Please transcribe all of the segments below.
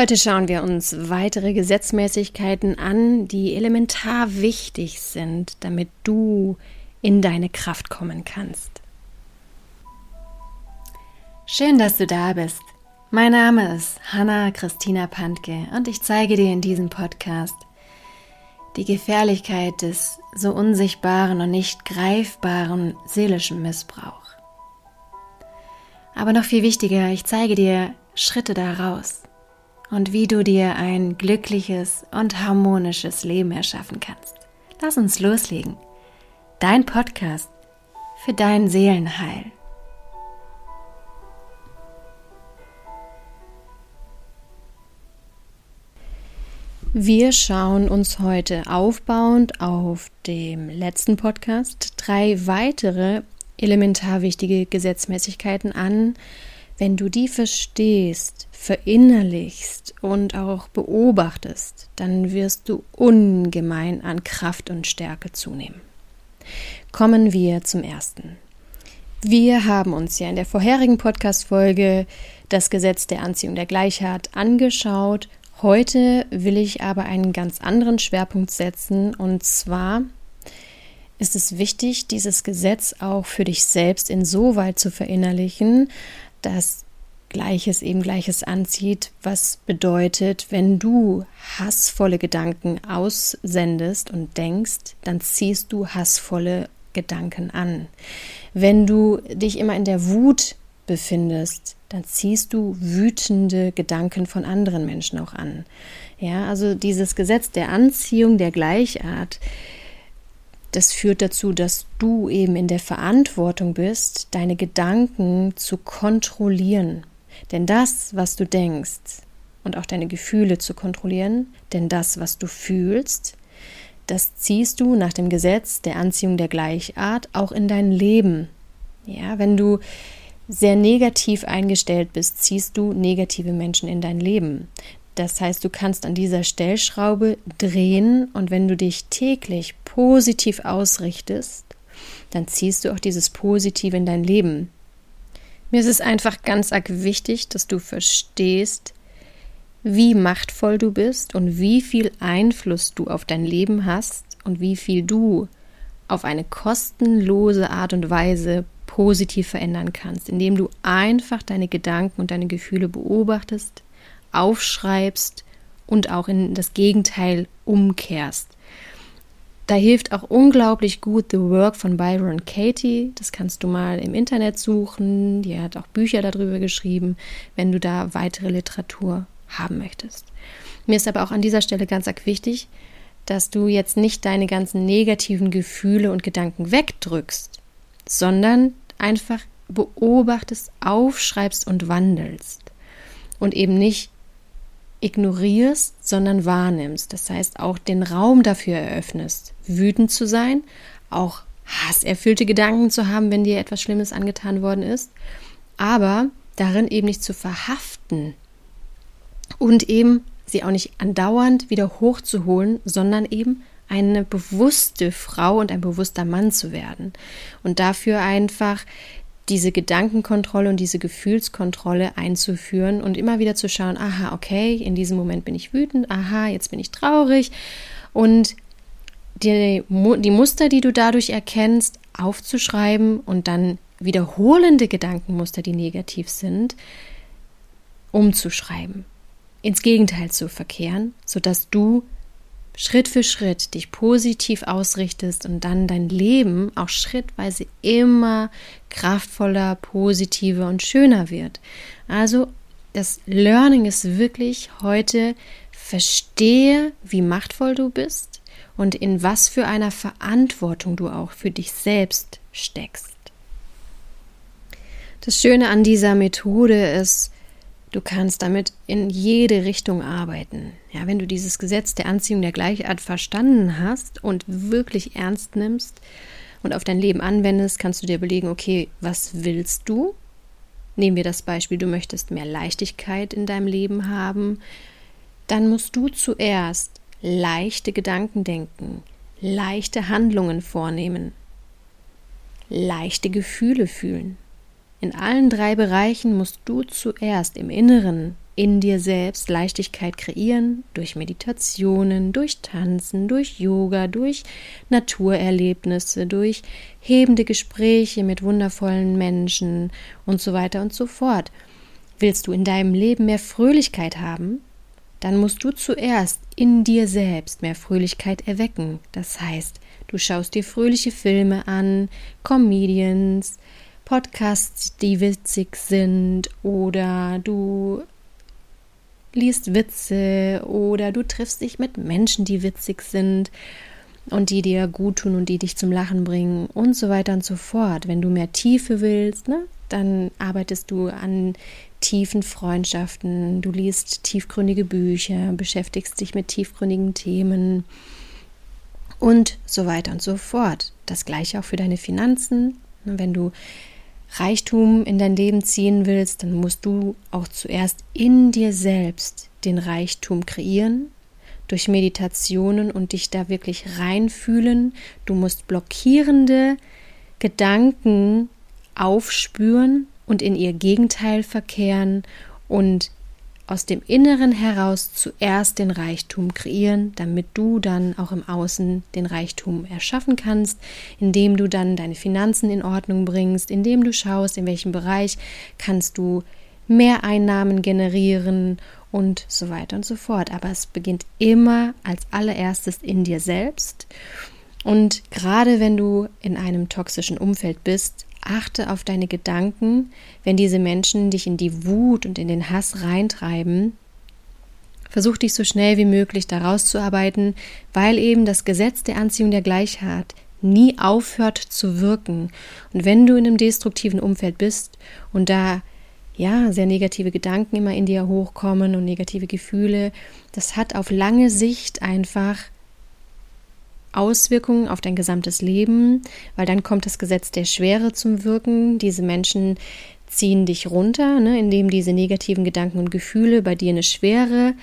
Heute schauen wir uns weitere Gesetzmäßigkeiten an, die elementar wichtig sind, damit du in deine Kraft kommen kannst. Schön, dass du da bist. Mein Name ist Hanna Christina Pantke und ich zeige dir in diesem Podcast die Gefährlichkeit des so unsichtbaren und nicht greifbaren seelischen Missbrauch. Aber noch viel wichtiger, ich zeige dir Schritte daraus und wie du dir ein glückliches und harmonisches Leben erschaffen kannst. Lass uns loslegen. Dein Podcast für dein Seelenheil. Wir schauen uns heute aufbauend auf dem letzten Podcast drei weitere elementar wichtige Gesetzmäßigkeiten an. Wenn du die verstehst, verinnerlichst und auch beobachtest, dann wirst du ungemein an Kraft und Stärke zunehmen. Kommen wir zum ersten. Wir haben uns ja in der vorherigen Podcast-Folge das Gesetz der Anziehung der Gleichheit angeschaut. Heute will ich aber einen ganz anderen Schwerpunkt setzen und zwar ist es wichtig, dieses Gesetz auch für dich selbst insoweit zu verinnerlichen, dass Gleiches eben Gleiches anzieht, was bedeutet, wenn du hassvolle Gedanken aussendest und denkst, dann ziehst du hassvolle Gedanken an. Wenn du dich immer in der Wut befindest, dann ziehst du wütende Gedanken von anderen Menschen auch an. Ja, also dieses Gesetz der Anziehung der Gleichart, das führt dazu, dass du eben in der Verantwortung bist, deine Gedanken zu kontrollieren. Denn das, was du denkst, und auch deine Gefühle zu kontrollieren, denn das, was du fühlst, das ziehst du nach dem Gesetz der Anziehung der Gleichart auch in dein Leben. Ja, wenn du sehr negativ eingestellt bist, ziehst du negative Menschen in dein Leben. Das heißt, du kannst an dieser Stellschraube drehen und wenn du dich täglich positiv ausrichtest, dann ziehst du auch dieses Positive in dein Leben. Mir ist es einfach ganz arg wichtig, dass du verstehst, wie machtvoll du bist und wie viel Einfluss du auf dein Leben hast und wie viel du auf eine kostenlose Art und Weise positiv verändern kannst, indem du einfach deine Gedanken und deine Gefühle beobachtest, aufschreibst und auch in das Gegenteil umkehrst. Da hilft auch unglaublich gut The Work von Byron Katie. Das kannst du mal im Internet suchen. Die hat auch Bücher darüber geschrieben, wenn du da weitere Literatur haben möchtest. Mir ist aber auch an dieser Stelle ganz arg wichtig, dass du jetzt nicht deine ganzen negativen Gefühle und Gedanken wegdrückst, sondern einfach beobachtest, aufschreibst und wandelst. Und eben nicht ignorierst, sondern wahrnimmst. Das heißt, auch den Raum dafür eröffnest, wütend zu sein, auch hasserfüllte Gedanken zu haben, wenn dir etwas Schlimmes angetan worden ist, aber darin eben nicht zu verhaften und eben sie auch nicht andauernd wieder hochzuholen, sondern eben eine bewusste Frau und ein bewusster Mann zu werden und dafür einfach diese Gedankenkontrolle und diese Gefühlskontrolle einzuführen und immer wieder zu schauen, aha, okay, in diesem Moment bin ich wütend, aha, jetzt bin ich traurig. Und die, die Muster, die du dadurch erkennst, aufzuschreiben und dann wiederholende Gedankenmuster, die negativ sind, umzuschreiben, ins Gegenteil zu verkehren, sodass du Schritt für Schritt dich positiv ausrichtest und dann dein Leben auch schrittweise immer kraftvoller, positiver und schöner wird. Also das Learning ist wirklich heute, verstehe, wie machtvoll du bist und in was für einer Verantwortung du auch für dich selbst steckst. Das Schöne an dieser Methode ist, Du kannst damit in jede Richtung arbeiten. Ja, wenn du dieses Gesetz der Anziehung der Gleichart verstanden hast und wirklich ernst nimmst und auf dein Leben anwendest, kannst du dir überlegen, okay, was willst du? Nehmen wir das Beispiel, du möchtest mehr Leichtigkeit in deinem Leben haben. Dann musst du zuerst leichte Gedanken denken, leichte Handlungen vornehmen, leichte Gefühle fühlen. In allen drei Bereichen musst du zuerst im Inneren in dir selbst Leichtigkeit kreieren durch Meditationen, durch Tanzen, durch Yoga, durch Naturerlebnisse, durch hebende Gespräche mit wundervollen Menschen und so weiter und so fort. Willst du in deinem Leben mehr Fröhlichkeit haben? Dann musst du zuerst in dir selbst mehr Fröhlichkeit erwecken. Das heißt, du schaust dir fröhliche Filme an, Comedians, Podcasts, die witzig sind oder du liest Witze oder du triffst dich mit Menschen, die witzig sind und die dir gut tun und die dich zum Lachen bringen und so weiter und so fort. Wenn du mehr Tiefe willst, ne, dann arbeitest du an tiefen Freundschaften, du liest tiefgründige Bücher, beschäftigst dich mit tiefgründigen Themen und so weiter und so fort. Das gleiche auch für deine Finanzen. Wenn du Reichtum in dein Leben ziehen willst, dann musst du auch zuerst in dir selbst den Reichtum kreieren, durch Meditationen und dich da wirklich reinfühlen. Du musst blockierende Gedanken aufspüren und in ihr Gegenteil verkehren und aus dem Inneren heraus zuerst den Reichtum kreieren, damit du dann auch im Außen den Reichtum erschaffen kannst, indem du dann deine Finanzen in Ordnung bringst, indem du schaust, in welchem Bereich kannst du mehr Einnahmen generieren und so weiter und so fort. Aber es beginnt immer als allererstes in dir selbst. Und gerade wenn du in einem toxischen Umfeld bist, achte auf deine Gedanken, wenn diese Menschen dich in die Wut und in den Hass reintreiben. Versuch dich so schnell wie möglich da rauszuarbeiten, weil eben das Gesetz der Anziehung der Gleichheit nie aufhört zu wirken. Und wenn du in einem destruktiven Umfeld bist und da ja, sehr negative Gedanken immer in dir hochkommen und negative Gefühle, das hat auf lange Sicht einfach Auswirkungen auf dein gesamtes Leben, weil dann kommt das Gesetz der Schwere zum Wirken. Diese Menschen ziehen dich runter, ne, indem diese negativen Gedanken und Gefühle bei dir eine Schwere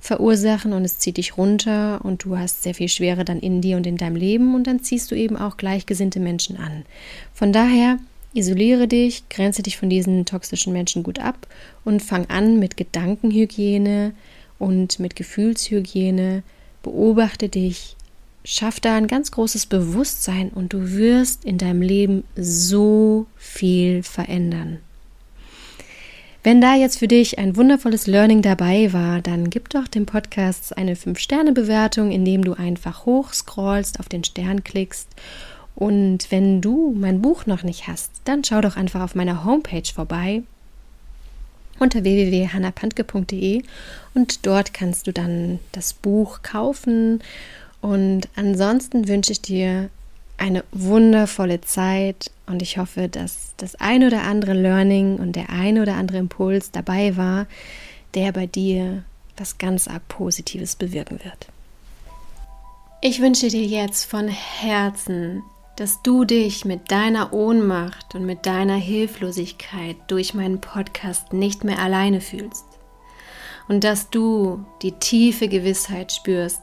verursachen und es zieht dich runter und du hast sehr viel Schwere dann in dir und in deinem Leben und dann ziehst du eben auch gleichgesinnte Menschen an. Von daher isoliere dich, grenze dich von diesen toxischen Menschen gut ab und fang an mit Gedankenhygiene und mit Gefühlshygiene. Beobachte dich, Schaff da ein ganz großes Bewusstsein und du wirst in deinem Leben so viel verändern. Wenn da jetzt für dich ein wundervolles Learning dabei war, dann gib doch dem Podcast eine 5-Sterne-Bewertung, indem du einfach hochscrollst, auf den Stern klickst. Und wenn du mein Buch noch nicht hast, dann schau doch einfach auf meiner Homepage vorbei unter www.hannapantke.de und dort kannst du dann das Buch kaufen und ansonsten wünsche ich dir eine wundervolle Zeit und ich hoffe, dass das ein oder andere Learning und der ein oder andere Impuls dabei war, der bei dir was ganz arg Positives bewirken wird. Ich wünsche dir jetzt von Herzen, dass du dich mit deiner Ohnmacht und mit deiner Hilflosigkeit durch meinen Podcast nicht mehr alleine fühlst und dass du die tiefe Gewissheit spürst,